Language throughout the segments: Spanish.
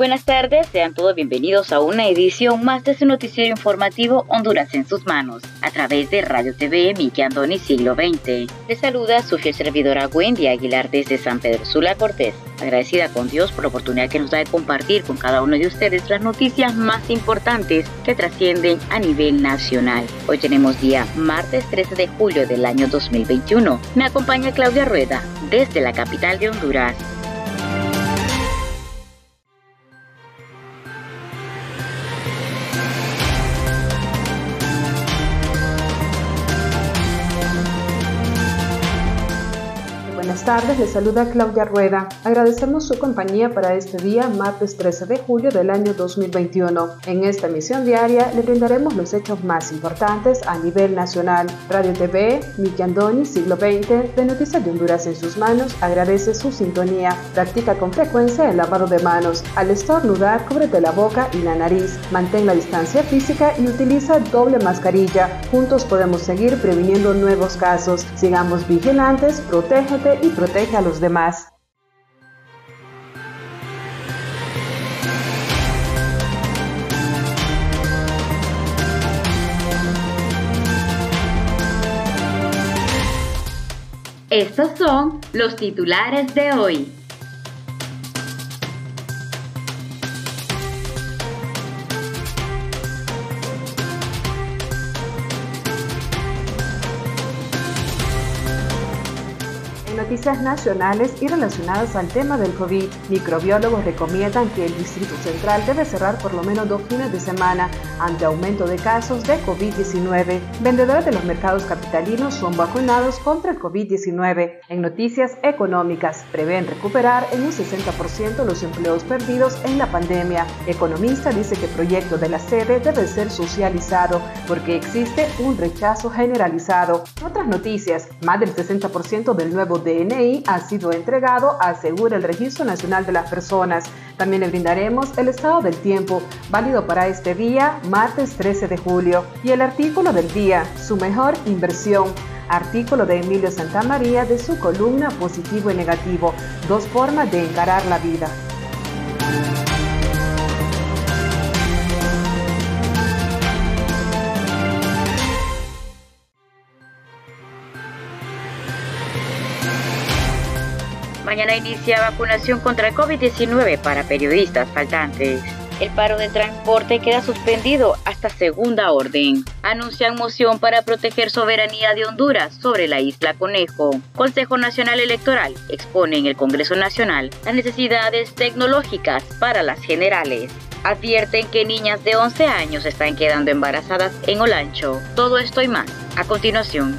Buenas tardes, sean todos bienvenidos a una edición más de su noticiero informativo Honduras en sus manos, a través de Radio TV Miki Andoni Siglo XX. Les saluda su fiel servidora Wendy Aguilar desde San Pedro Sula Cortés, agradecida con Dios por la oportunidad que nos da de compartir con cada uno de ustedes las noticias más importantes que trascienden a nivel nacional. Hoy tenemos día martes 13 de julio del año 2021. Me acompaña Claudia Rueda desde la capital de Honduras. Tardes, les saluda Claudia Rueda. Agradecemos su compañía para este día, martes 13 de julio del año 2021. En esta emisión diaria le brindaremos los hechos más importantes a nivel nacional. Radio TV, Miki Andoni, siglo XX, de Noticias de Honduras en sus manos, agradece su sintonía. Practica con frecuencia el lavado de manos. Al estornudar, cúbrete la boca y la nariz. Mantén la distancia física y utiliza doble mascarilla. Juntos podemos seguir previniendo nuevos casos. Sigamos vigilantes, protégete y protege a los demás. Estos son los titulares de hoy. Noticias nacionales y relacionadas al tema del COVID. Microbiólogos recomiendan que el Distrito Central debe cerrar por lo menos dos fines de semana ante aumento de casos de COVID-19. Vendedores de los mercados capitalinos son vacunados contra el COVID-19. En noticias económicas, prevén recuperar en un 60% los empleos perdidos en la pandemia. Economista dice que el proyecto de la sede debe ser socializado porque existe un rechazo generalizado. Otras noticias, más del 60% del nuevo de DNI ha sido entregado, asegura el Registro Nacional de las Personas. También le brindaremos el estado del tiempo, válido para este día, martes 13 de julio. Y el artículo del día, su mejor inversión. Artículo de Emilio Santamaría de su columna Positivo y Negativo, dos formas de encarar la vida. Mañana inicia vacunación contra el COVID-19 para periodistas faltantes. El paro de transporte queda suspendido hasta segunda orden. Anuncian moción para proteger soberanía de Honduras sobre la isla Conejo. Consejo Nacional Electoral expone en el Congreso Nacional las necesidades tecnológicas para las generales. Advierten que niñas de 11 años están quedando embarazadas en Olancho. Todo esto y más. A continuación.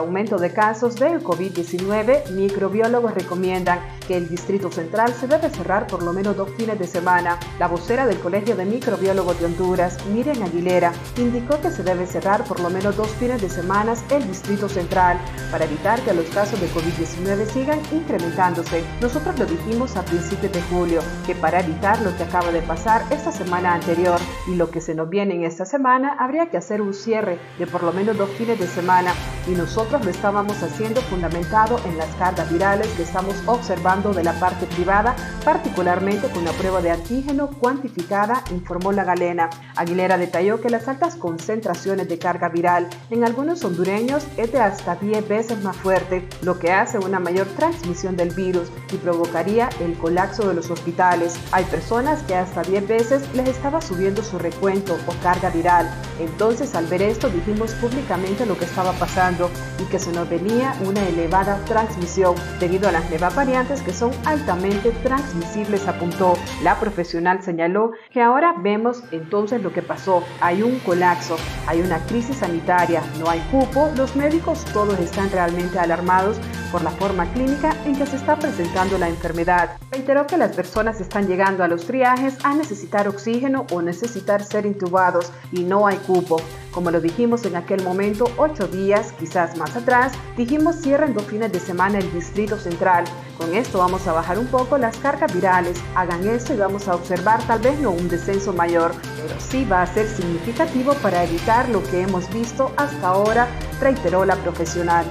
Aumento de casos de COVID-19, microbiólogos recomiendan que el Distrito Central se debe cerrar por lo menos dos fines de semana. La vocera del Colegio de Microbiólogos de Honduras, Miriam Aguilera, indicó que se debe cerrar por lo menos dos fines de semana el Distrito Central para evitar que los casos de COVID-19 sigan incrementándose. Nosotros lo dijimos a principios de julio, que para evitar lo que acaba de pasar esta semana anterior y lo que se nos viene en esta semana, habría que hacer un cierre de por lo menos dos fines de semana y nosotros lo estábamos haciendo fundamentado en las cargas virales que estamos observando de la parte privada, particularmente con la prueba de antígeno cuantificada, informó la galena. Aguilera detalló que las altas concentraciones de carga viral en algunos hondureños es de hasta 10 veces más fuerte, lo que hace una mayor transmisión del virus y provocaría el colapso de los hospitales. Hay personas que hasta 10 veces les estaba subiendo su recuento o carga viral. Entonces al ver esto dijimos públicamente lo que estaba pasando y que se nos venía una elevada transmisión debido a las nuevas variantes que son altamente transmisibles, apuntó. La profesional señaló que ahora vemos entonces lo que pasó. Hay un colapso, hay una crisis sanitaria, no hay cupo, los médicos todos están realmente alarmados por la forma clínica en que se está presentando la enfermedad. Reiteró que las personas están llegando a los triajes a necesitar oxígeno o necesitar ser intubados y no hay cupo. Como lo dijimos en aquel momento, ocho días, quizás más atrás, dijimos cierren dos fines de semana el Distrito Central. Con esto vamos a bajar un poco las cargas virales. Hagan esto y vamos a observar tal vez no un descenso mayor, pero sí va a ser significativo para evitar lo que hemos visto hasta ahora, reiteró la profesional.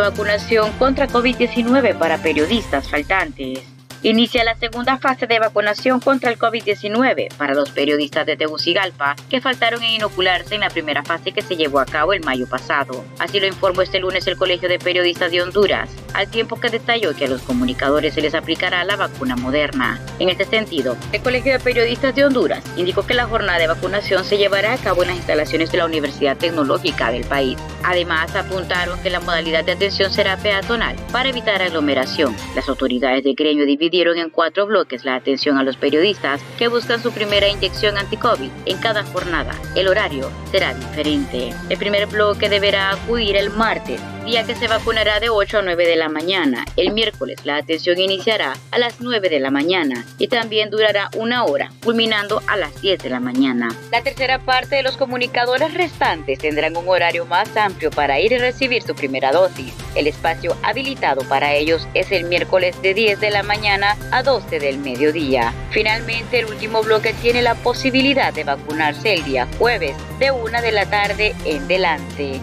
Vacunación contra COVID-19 para periodistas faltantes. Inicia la segunda fase de vacunación contra el COVID-19 para los periodistas de Tegucigalpa que faltaron en inocularse en la primera fase que se llevó a cabo el mayo pasado. Así lo informó este lunes el Colegio de Periodistas de Honduras, al tiempo que detalló que a los comunicadores se les aplicará la vacuna moderna. En este sentido, el Colegio de Periodistas de Honduras indicó que la jornada de vacunación se llevará a cabo en las instalaciones de la Universidad Tecnológica del país. Además, apuntaron que la modalidad de atención será peatonal para evitar aglomeración. Las autoridades de gremio dividieron dieron en cuatro bloques la atención a los periodistas que buscan su primera inyección anti-COVID en cada jornada. El horario será diferente. El primer bloque deberá acudir el martes día que se vacunará de 8 a 9 de la mañana. El miércoles la atención iniciará a las 9 de la mañana y también durará una hora, culminando a las 10 de la mañana. La tercera parte de los comunicadores restantes tendrán un horario más amplio para ir y recibir su primera dosis. El espacio habilitado para ellos es el miércoles de 10 de la mañana a 12 del mediodía. Finalmente, el último bloque tiene la posibilidad de vacunarse el día jueves de 1 de la tarde en delante.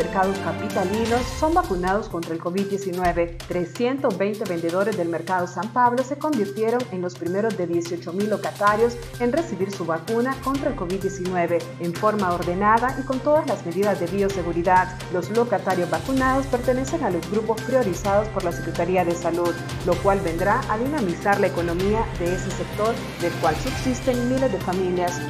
Mercados capitalinos son vacunados contra el COVID-19. 320 vendedores del mercado San Pablo se convirtieron en los primeros de 18.000 locatarios en recibir su vacuna contra el COVID-19 en forma ordenada y con todas las medidas de bioseguridad. Los locatarios vacunados pertenecen a los grupos priorizados por la Secretaría de Salud, lo cual vendrá a dinamizar la economía de ese sector del cual subsisten miles de familias.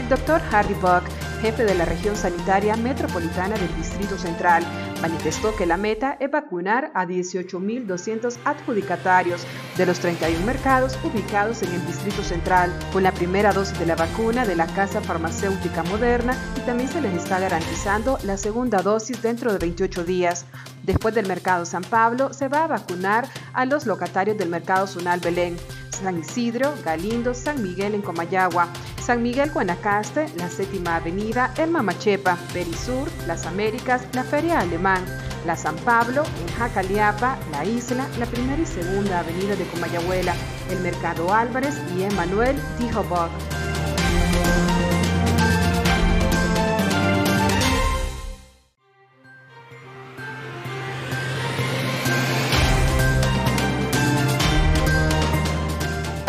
El doctor Harry Buck jefe de la región sanitaria metropolitana del Distrito Central, manifestó que la meta es vacunar a 18.200 adjudicatarios de los 31 mercados ubicados en el Distrito Central. Con la primera dosis de la vacuna de la Casa Farmacéutica Moderna y también se les está garantizando la segunda dosis dentro de 28 días. Después del Mercado San Pablo, se va a vacunar a los locatarios del Mercado Sunal Belén, San Isidro, Galindo, San Miguel en Comayagua, San Miguel Guanacaste, la Séptima Avenida en Mamachepa, Perisur, Las Américas, la Feria Alemán, la San Pablo, en Jacaliapa, la Isla, la Primera y Segunda Avenida de Comayagüela, el Mercado Álvarez y Emanuel Tijobog.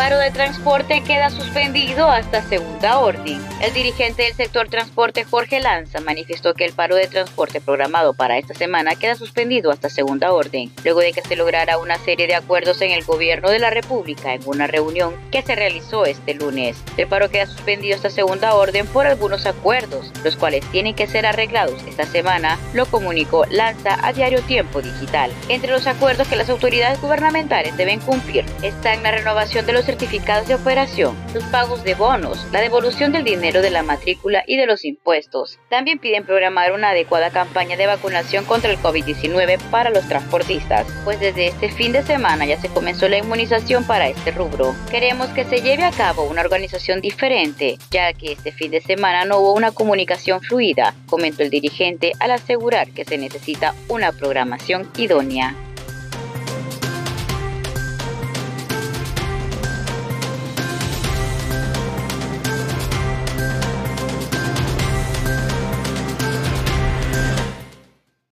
Paro de transporte queda suspendido hasta segunda orden. El dirigente del sector transporte Jorge Lanza manifestó que el paro de transporte programado para esta semana queda suspendido hasta segunda orden, luego de que se lograra una serie de acuerdos en el gobierno de la República en una reunión que se realizó este lunes. El paro queda suspendido hasta segunda orden por algunos acuerdos, los cuales tienen que ser arreglados esta semana, lo comunicó Lanza a Diario Tiempo Digital. Entre los acuerdos que las autoridades gubernamentales deben cumplir están la renovación de los certificados de operación, los pagos de bonos, la devolución del dinero de la matrícula y de los impuestos. También piden programar una adecuada campaña de vacunación contra el COVID-19 para los transportistas, pues desde este fin de semana ya se comenzó la inmunización para este rubro. Queremos que se lleve a cabo una organización diferente, ya que este fin de semana no hubo una comunicación fluida, comentó el dirigente al asegurar que se necesita una programación idónea.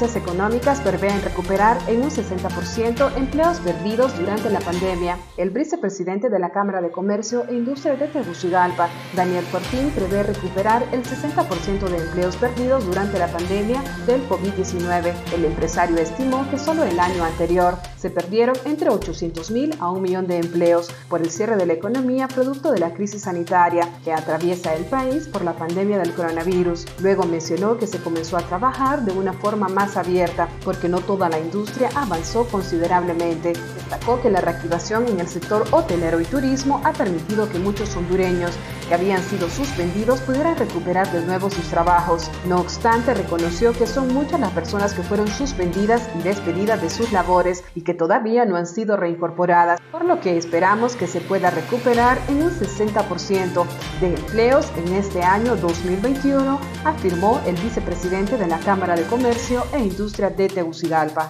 Económicas prevén recuperar en un 60% empleos perdidos durante la pandemia. El vicepresidente de la Cámara de Comercio e Industria de Tegucigalpa, Daniel Fortín, prevé recuperar el 60% de empleos perdidos durante la pandemia del COVID-19. El empresario estimó que solo el año anterior se perdieron entre 800.000 a un millón de empleos por el cierre de la economía producto de la crisis sanitaria que atraviesa el país por la pandemia del coronavirus. Luego mencionó que se comenzó a trabajar de una forma más abierta, porque no toda la industria avanzó considerablemente. Destacó que la reactivación en el sector hotelero y turismo ha permitido que muchos hondureños que habían sido suspendidos pudieran recuperar de nuevo sus trabajos. No obstante, reconoció que son muchas las personas que fueron suspendidas y despedidas de sus labores y que todavía no han sido reincorporadas, por lo que esperamos que se pueda recuperar en un 60% de empleos en este año 2021, afirmó el vicepresidente de la Cámara de Comercio e Industria de Tegucigalpa.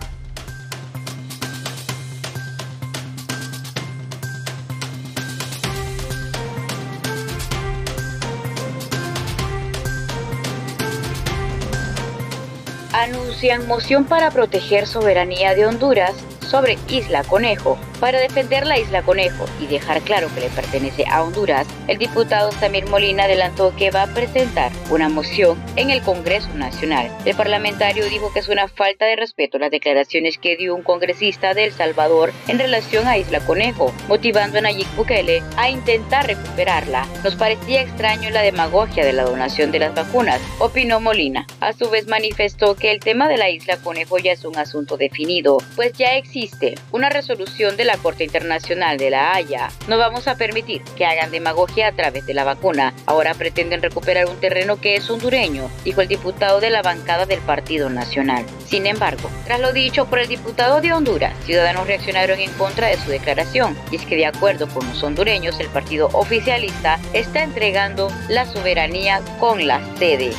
Anuncian moción para proteger soberanía de Honduras sobre Isla Conejo. Para defender la Isla Conejo y dejar claro que le pertenece a Honduras, el diputado Samir Molina adelantó que va a presentar una moción en el Congreso Nacional. El parlamentario dijo que es una falta de respeto las declaraciones que dio un congresista de El Salvador en relación a Isla Conejo, motivando a Nayib Bukele a intentar recuperarla. Nos parecía extraño la demagogia de la donación de las vacunas, opinó Molina. A su vez manifestó que el tema de la Isla Conejo ya es un asunto definido, pues ya existe una resolución de la Corte Internacional de la Haya. No vamos a permitir que hagan demagogia a través de la vacuna. Ahora pretenden recuperar un terreno que es hondureño, dijo el diputado de la bancada del Partido Nacional. Sin embargo, tras lo dicho por el diputado de Honduras, ciudadanos reaccionaron en contra de su declaración, y es que de acuerdo con los hondureños, el partido oficialista está entregando la soberanía con la sede.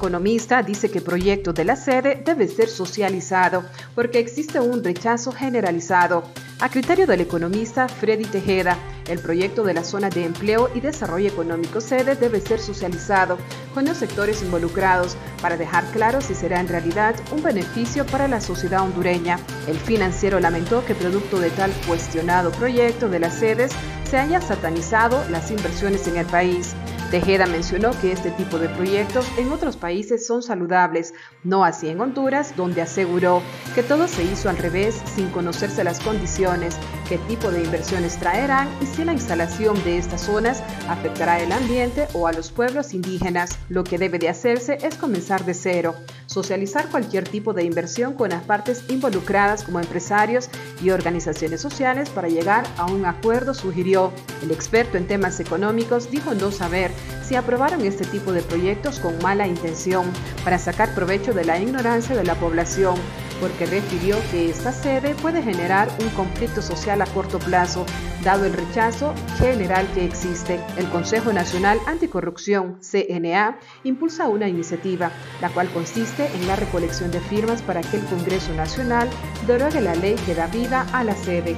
Economista dice que el proyecto de la sede debe ser socializado porque existe un rechazo generalizado. A criterio del economista Freddy Tejeda, el proyecto de la zona de empleo y desarrollo económico sede debe ser socializado con los sectores involucrados para dejar claro si será en realidad un beneficio para la sociedad hondureña. El financiero lamentó que producto de tal cuestionado proyecto de las sedes se haya satanizado las inversiones en el país. Tejeda mencionó que este tipo de proyectos en otros países son saludables, no así en Honduras, donde aseguró que todo se hizo al revés sin conocerse las condiciones, qué tipo de inversiones traerán y si la instalación de estas zonas afectará el ambiente o a los pueblos indígenas. Lo que debe de hacerse es comenzar de cero. socializar cualquier tipo de inversión con las partes involucradas como empresarios y organizaciones sociales para llegar a un acuerdo, sugirió. El experto en temas económicos dijo no saber si aprobaron este tipo de proyectos con mala intención para sacar provecho de la ignorancia de la población porque refirió que esta sede puede generar un conflicto social a corto plazo, dado el rechazo general que existe. El Consejo Nacional Anticorrupción, CNA, impulsa una iniciativa, la cual consiste en la recolección de firmas para que el Congreso Nacional derogue la ley que da vida a la sede.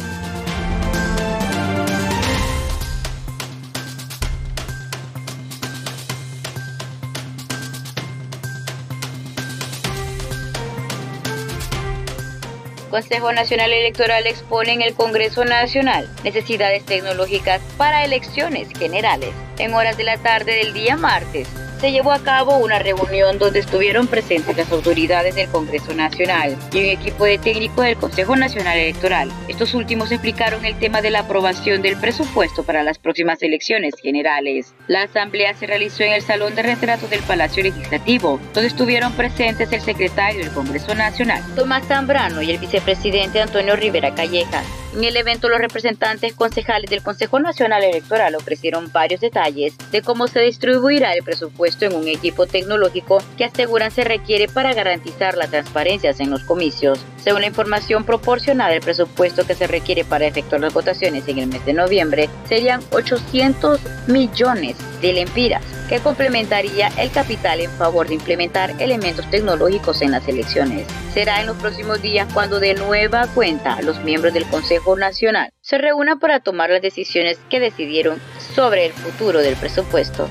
Consejo Nacional Electoral expone en el Congreso Nacional necesidades tecnológicas para elecciones generales en horas de la tarde del día martes se llevó a cabo una reunión donde estuvieron presentes las autoridades del Congreso Nacional y un equipo de técnicos del Consejo Nacional Electoral. Estos últimos explicaron el tema de la aprobación del presupuesto para las próximas elecciones generales. La asamblea se realizó en el Salón de Retratos del Palacio Legislativo, donde estuvieron presentes el secretario del Congreso Nacional, Tomás Zambrano, y el vicepresidente Antonio Rivera Callejas. En el evento, los representantes concejales del Consejo Nacional Electoral ofrecieron varios detalles de cómo se distribuirá el presupuesto en un equipo tecnológico que aseguran se requiere para garantizar la transparencia en los comicios. Según la información proporcionada, el presupuesto que se requiere para efectuar las votaciones en el mes de noviembre serían 800 millones de lempiras que complementaría el capital en favor de implementar elementos tecnológicos en las elecciones. Será en los próximos días cuando de nueva cuenta los miembros del Consejo Nacional se reúnan para tomar las decisiones que decidieron sobre el futuro del presupuesto.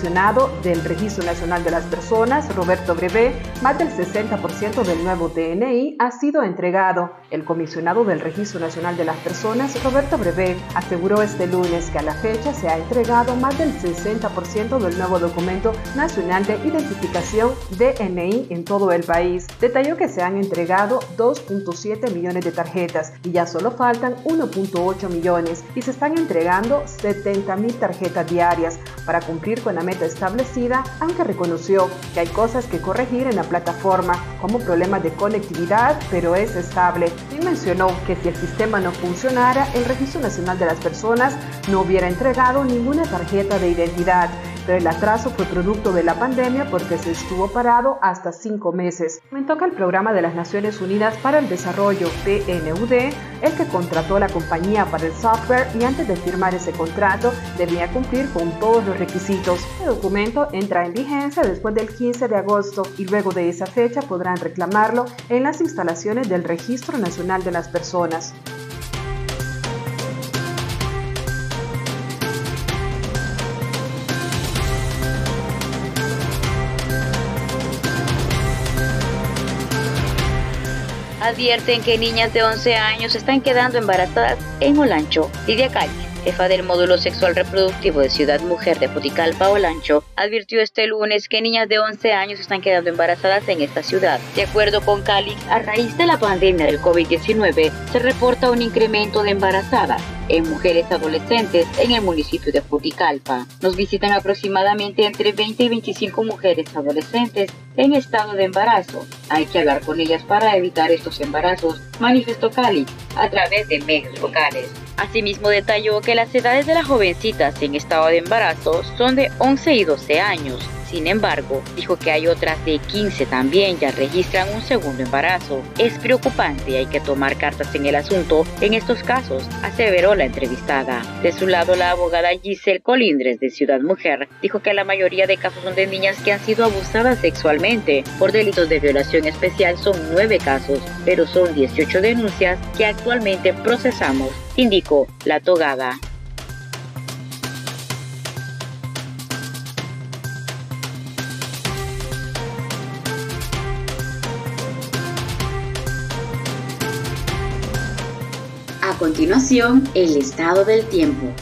Comisionado del Registro Nacional de las Personas, Roberto Brevé, más del 60% del nuevo DNI ha sido entregado. El comisionado del Registro Nacional de las Personas, Roberto Brevé, aseguró este lunes que a la fecha se ha entregado más del 60% del nuevo documento nacional de identificación DNI en todo el país. Detalló que se han entregado 2.7 millones de tarjetas y ya solo faltan 1.8 millones y se están entregando 70 mil tarjetas diarias para cumplir con la meta establecida, aunque reconoció que hay cosas que corregir en la plataforma, como problemas de conectividad, pero es estable. Y mencionó que si el sistema no funcionara, el Registro Nacional de las Personas no hubiera entregado ninguna tarjeta de identidad el atraso fue producto de la pandemia porque se estuvo parado hasta cinco meses. Me toca el programa de las Naciones Unidas para el Desarrollo, PNUD, el que contrató a la compañía para el software y antes de firmar ese contrato debía cumplir con todos los requisitos. El documento entra en vigencia después del 15 de agosto y luego de esa fecha podrán reclamarlo en las instalaciones del Registro Nacional de las Personas. Advierten que niñas de 11 años están quedando embarazadas en Olancho. Lidia Cali, jefa del módulo sexual reproductivo de Ciudad Mujer de Poticalpa, Olancho, advirtió este lunes que niñas de 11 años están quedando embarazadas en esta ciudad. De acuerdo con Cali, a raíz de la pandemia del COVID-19, se reporta un incremento de embarazadas en mujeres adolescentes en el municipio de Juticalpa. Nos visitan aproximadamente entre 20 y 25 mujeres adolescentes en estado de embarazo. Hay que hablar con ellas para evitar estos embarazos, manifestó Cali a través de medios locales. Asimismo detalló que las edades de las jovencitas en estado de embarazo son de 11 y 12 años sin embargo, dijo que hay otras de 15 también ya registran un segundo embarazo. Es preocupante y hay que tomar cartas en el asunto en estos casos, aseveró la entrevistada. De su lado, la abogada Giselle Colindres de Ciudad Mujer dijo que la mayoría de casos son de niñas que han sido abusadas sexualmente. Por delitos de violación especial son nueve casos, pero son 18 denuncias que actualmente procesamos, indicó la togada. Continuación, el estado del tiempo.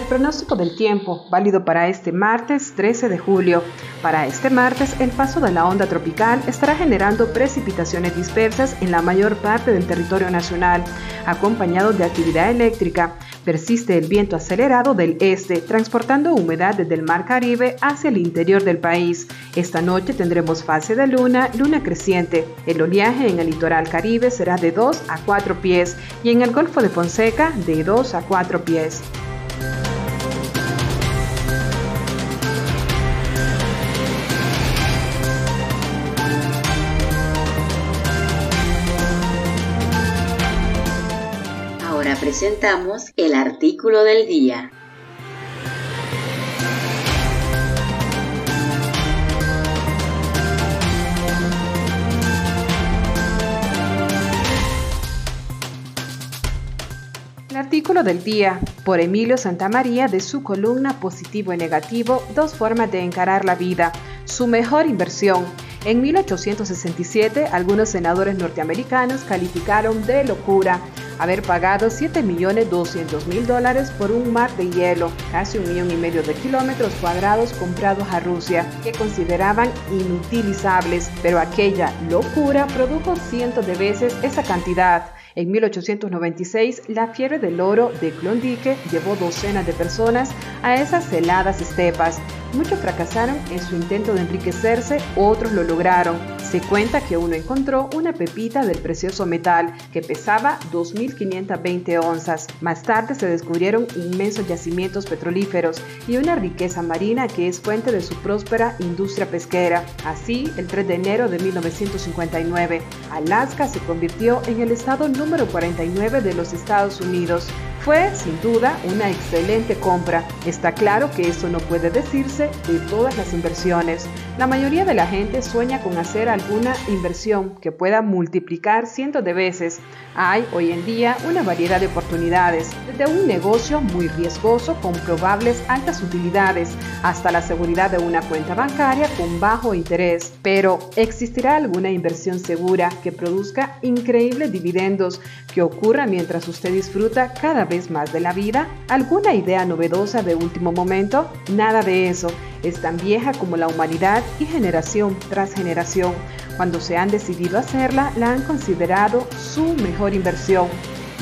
El pronóstico del tiempo, válido para este martes 13 de julio. Para este martes, el paso de la onda tropical estará generando precipitaciones dispersas en la mayor parte del territorio nacional, acompañado de actividad eléctrica. Persiste el viento acelerado del este, transportando humedad desde el Mar Caribe hacia el interior del país. Esta noche tendremos fase de luna, luna creciente. El oleaje en el litoral caribe será de 2 a 4 pies y en el Golfo de Fonseca de 2 a 4 pies. Presentamos el artículo del día. El artículo del día por Emilio Santamaría de su columna Positivo y Negativo, dos formas de encarar la vida, su mejor inversión. En 1867, algunos senadores norteamericanos calificaron de locura haber pagado 7.200.000 dólares por un mar de hielo, casi un millón y medio de kilómetros cuadrados comprados a Rusia, que consideraban inutilizables, pero aquella locura produjo cientos de veces esa cantidad. En 1896, la fiebre del oro de Klondike llevó docenas de personas a esas heladas estepas. Muchos fracasaron en su intento de enriquecerse, otros lo lograron. Se cuenta que uno encontró una pepita del precioso metal que pesaba 2.520 onzas. Más tarde se descubrieron inmensos yacimientos petrolíferos y una riqueza marina que es fuente de su próspera industria pesquera. Así, el 3 de enero de 1959, Alaska se convirtió en el estado número 49 de los Estados Unidos. Fue, sin duda, una excelente compra. Está claro que eso no puede decirse de todas las inversiones. La mayoría de la gente sueña con hacer alguna inversión que pueda multiplicar cientos de veces. Hay hoy en día una variedad de oportunidades, desde un negocio muy riesgoso con probables altas utilidades hasta la seguridad de una cuenta bancaria con bajo interés. Pero, ¿existirá alguna inversión segura que produzca increíbles dividendos que ocurra mientras usted disfruta cada vez más de la vida? ¿Alguna idea novedosa de último momento? Nada de eso. Es tan vieja como la humanidad y generación tras generación. Cuando se han decidido hacerla, la han considerado su mejor inversión.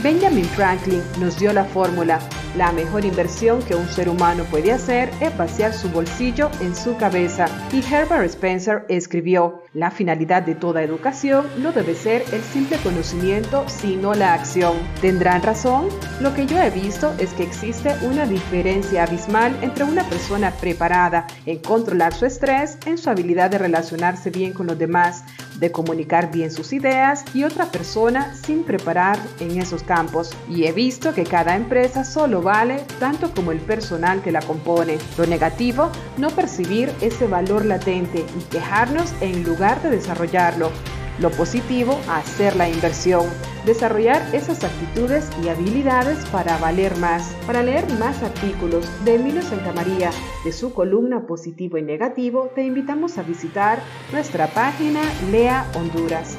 Benjamin Franklin nos dio la fórmula. La mejor inversión que un ser humano puede hacer es vaciar su bolsillo en su cabeza. Y Herbert Spencer escribió, la finalidad de toda educación no debe ser el simple conocimiento, sino la acción. ¿Tendrán razón? Lo que yo he visto es que existe una diferencia abismal entre una persona preparada en controlar su estrés, en su habilidad de relacionarse bien con los demás, de comunicar bien sus ideas y otra persona sin preparar en esos campos. Y he visto que cada empresa solo vale tanto como el personal que la compone. Lo negativo, no percibir ese valor latente y quejarnos en lugar de desarrollarlo. Lo positivo, hacer la inversión, desarrollar esas actitudes y habilidades para valer más. Para leer más artículos de Emilio Santamaría de su columna Positivo y Negativo, te invitamos a visitar nuestra página Lea Honduras.